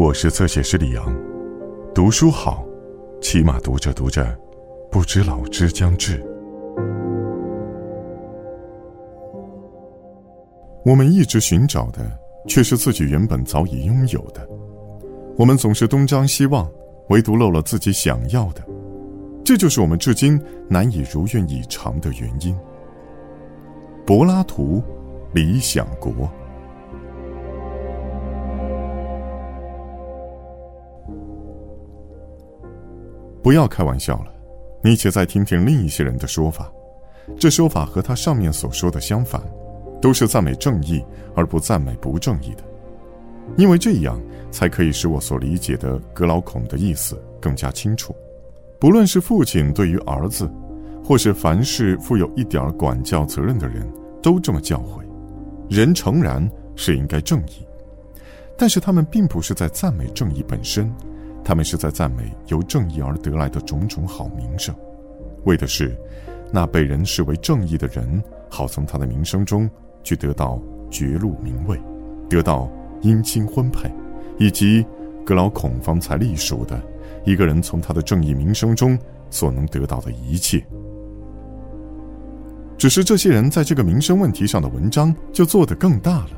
我是侧写师李阳，读书好，起码读着读着，不知老之将至。我们一直寻找的，却是自己原本早已拥有的。我们总是东张西望，唯独漏了自己想要的，这就是我们至今难以如愿以偿的原因。柏拉图，《理想国》。不要开玩笑了，你且再听听另一些人的说法。这说法和他上面所说的相反，都是赞美正义而不赞美不正义的，因为这样才可以使我所理解的格劳孔的意思更加清楚。不论是父亲对于儿子，或是凡是负有一点管教责任的人，都这么教诲：人诚然是应该正义，但是他们并不是在赞美正义本身。他们是在赞美由正义而得来的种种好名声，为的是那被人视为正义的人，好从他的名声中去得到爵禄名位，得到姻亲婚配，以及格劳孔方才隶属的一个人从他的正义名声中所能得到的一切。只是这些人在这个名声问题上的文章就做得更大了。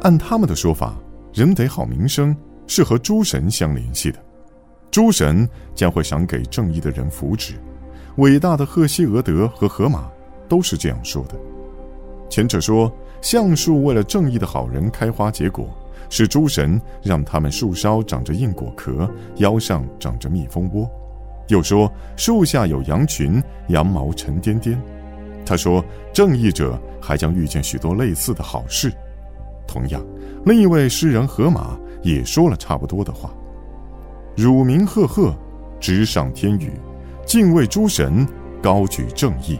按他们的说法，人得好名声是和诸神相联系的。诸神将会赏给正义的人福祉，伟大的赫西俄德和荷马都是这样说的。前者说橡树为了正义的好人开花结果，是诸神让他们树梢长着硬果壳，腰上长着蜜蜂窝；又说树下有羊群，羊毛沉甸甸。他说正义者还将遇见许多类似的好事。同样，另一位诗人荷马也说了差不多的话。汝名赫赫，直上天宇，敬畏诸神，高举正义，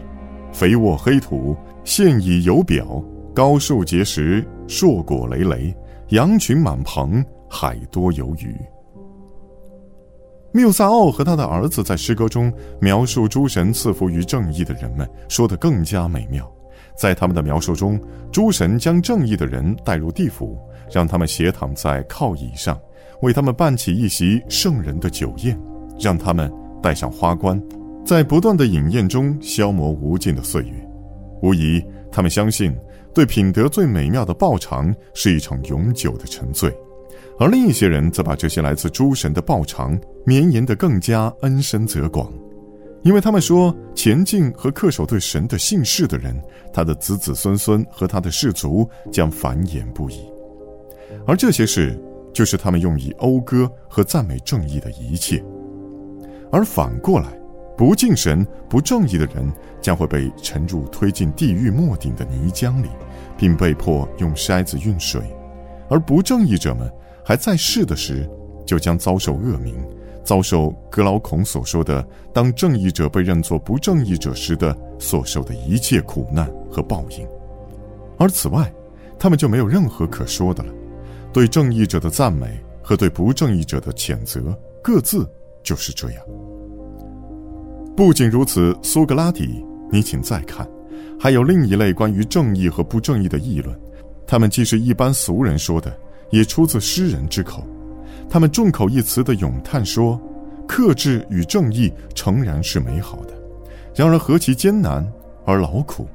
肥沃黑土，现已有表，高树结实，硕果累累，羊群满棚，海多有鱼。缪萨奥和他的儿子在诗歌中描述诸神赐福于正义的人们，说得更加美妙。在他们的描述中，诸神将正义的人带入地府，让他们斜躺在靠椅上。为他们办起一席圣人的酒宴，让他们戴上花冠，在不断的饮宴中消磨无尽的岁月。无疑，他们相信，对品德最美妙的报偿是一场永久的沉醉；而另一些人则把这些来自诸神的报偿绵延得更加恩深泽广，因为他们说，前进和恪守对神的信誓的人，他的子子孙孙和他的氏族将繁衍不已，而这些事。就是他们用以讴歌和赞美正义的一切，而反过来，不敬神、不正义的人将会被沉入推进地狱末顶的泥浆里，并被迫用筛子运水；而不正义者们还在世的时，就将遭受恶名，遭受格劳孔所说的“当正义者被认作不正义者时的所受的一切苦难和报应”。而此外，他们就没有任何可说的了。对正义者的赞美和对不正义者的谴责，各自就是这样。不仅如此，苏格拉底，你请再看，还有另一类关于正义和不正义的议论，他们既是一般俗人说的，也出自诗人之口。他们众口一词的咏叹说：“克制与正义诚然是美好的，然而何其艰难而劳苦；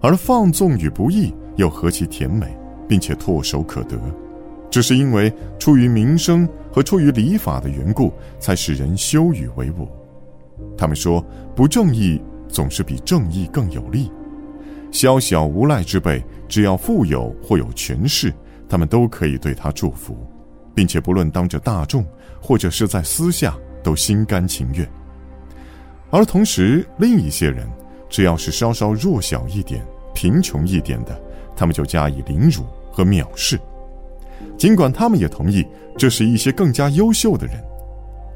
而放纵与不义又何其甜美，并且唾手可得。”只是因为出于民生和出于礼法的缘故，才使人羞与为伍。他们说，不正义总是比正义更有利。宵小无赖之辈，只要富有或有权势，他们都可以对他祝福，并且不论当着大众或者是在私下，都心甘情愿。而同时，另一些人，只要是稍稍弱小一点、贫穷一点的，他们就加以凌辱和藐视。尽管他们也同意，这是一些更加优秀的人，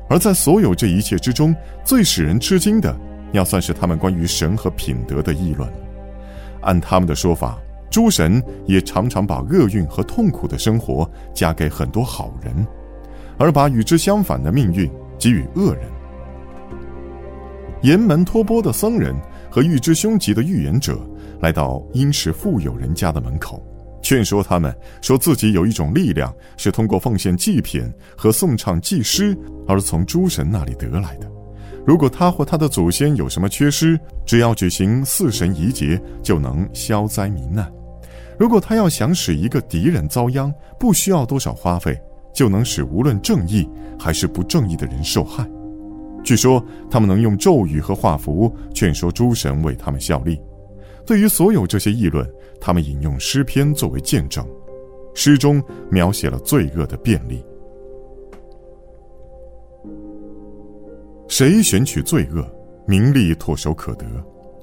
而在所有这一切之中，最使人吃惊的，要算是他们关于神和品德的议论。按他们的说法，诸神也常常把厄运和痛苦的生活加给很多好人，而把与之相反的命运给予恶人。岩门托钵的僧人和预知凶吉的预言者来到殷实富有人家的门口。劝说他们说自己有一种力量是通过奉献祭品和颂唱祭诗而从诸神那里得来的。如果他或他的祖先有什么缺失，只要举行四神仪节就能消灾民难。如果他要想使一个敌人遭殃，不需要多少花费，就能使无论正义还是不正义的人受害。据说他们能用咒语和画符劝说诸神为他们效力。对于所有这些议论，他们引用诗篇作为见证。诗中描写了罪恶的便利。谁选取罪恶，名利唾手可得；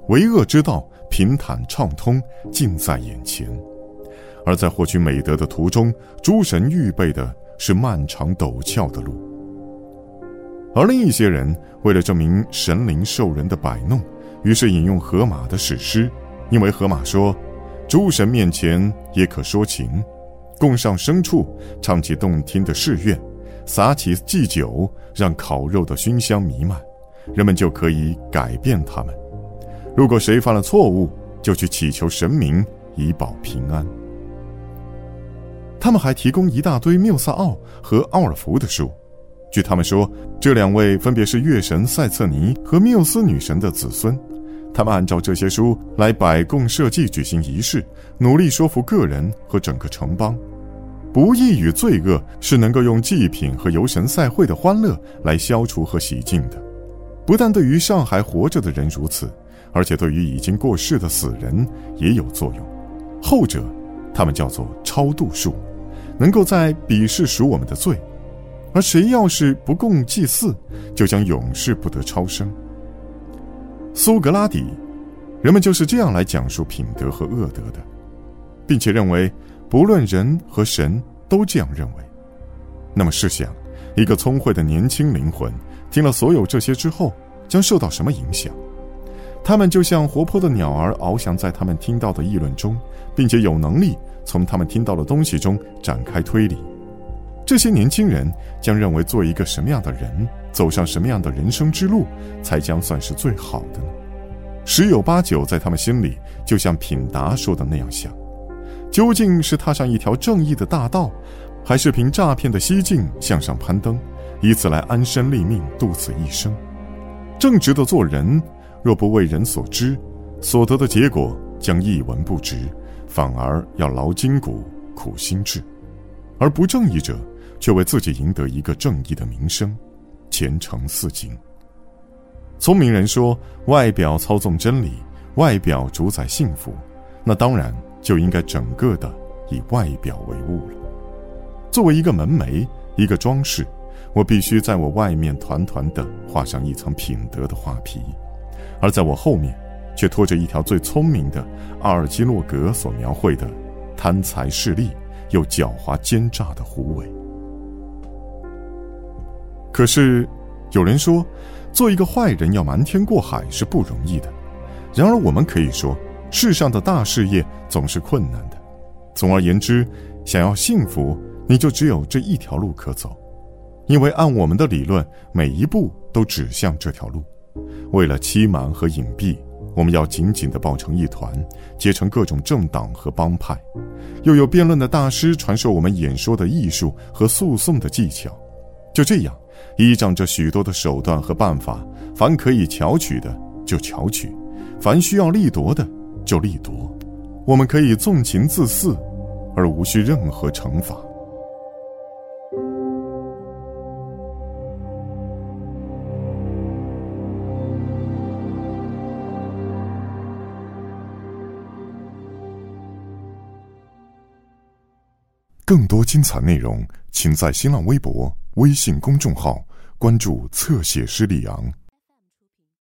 为恶之道，平坦畅通，近在眼前。而在获取美德的途中，诸神预备的是漫长陡峭的路。而另一些人为了证明神灵受人的摆弄，于是引用荷马的史诗，因为荷马说：“诸神面前也可说情，供上牲畜，唱起动听的誓愿，撒起祭酒，让烤肉的熏香弥漫，人们就可以改变他们。如果谁犯了错误，就去祈求神明以保平安。”他们还提供一大堆缪萨奥和奥尔弗的书。据他们说，这两位分别是月神塞策尼和缪斯女神的子孙。他们按照这些书来摆供社稷、举行仪式，努力说服个人和整个城邦。不义与罪恶是能够用祭品和游神赛会的欢乐来消除和洗净的。不但对于上海活着的人如此，而且对于已经过世的死人也有作用。后者，他们叫做超度术，能够在彼世赎我们的罪。而谁要是不供祭祀，就将永世不得超生。苏格拉底，人们就是这样来讲述品德和恶德的，并且认为不论人和神都这样认为。那么试想，一个聪慧的年轻灵魂听了所有这些之后，将受到什么影响？他们就像活泼的鸟儿，翱翔在他们听到的议论中，并且有能力从他们听到的东西中展开推理。这些年轻人将认为，做一个什么样的人，走上什么样的人生之路，才将算是最好的呢？十有八九，在他们心里，就像品达说的那样想：究竟是踏上一条正义的大道，还是凭诈骗的西径向上攀登，以此来安身立命，度此一生？正直的做人，若不为人所知，所得的结果将一文不值，反而要劳筋骨、苦心志；而不正义者，却为自己赢得一个正义的名声，前程似锦。聪明人说：“外表操纵真理，外表主宰幸福，那当然就应该整个的以外表为物了。作为一个门楣，一个装饰，我必须在我外面团团的画上一层品德的画皮，而在我后面，却拖着一条最聪明的阿尔基诺格所描绘的贪财势利又狡猾奸诈的狐尾。”可是，有人说，做一个坏人要瞒天过海是不容易的。然而，我们可以说，世上的大事业总是困难的。总而言之，想要幸福，你就只有这一条路可走。因为按我们的理论，每一步都指向这条路。为了欺瞒和隐蔽，我们要紧紧地抱成一团，结成各种政党和帮派。又有辩论的大师传授我们演说的艺术和诉讼的技巧。就这样。依仗着许多的手段和办法，凡可以巧取的就巧取，凡需要力夺的就力夺。我们可以纵情自肆，而无需任何惩罚。更多精彩内容，请在新浪微博、微信公众号。关注侧写师李昂。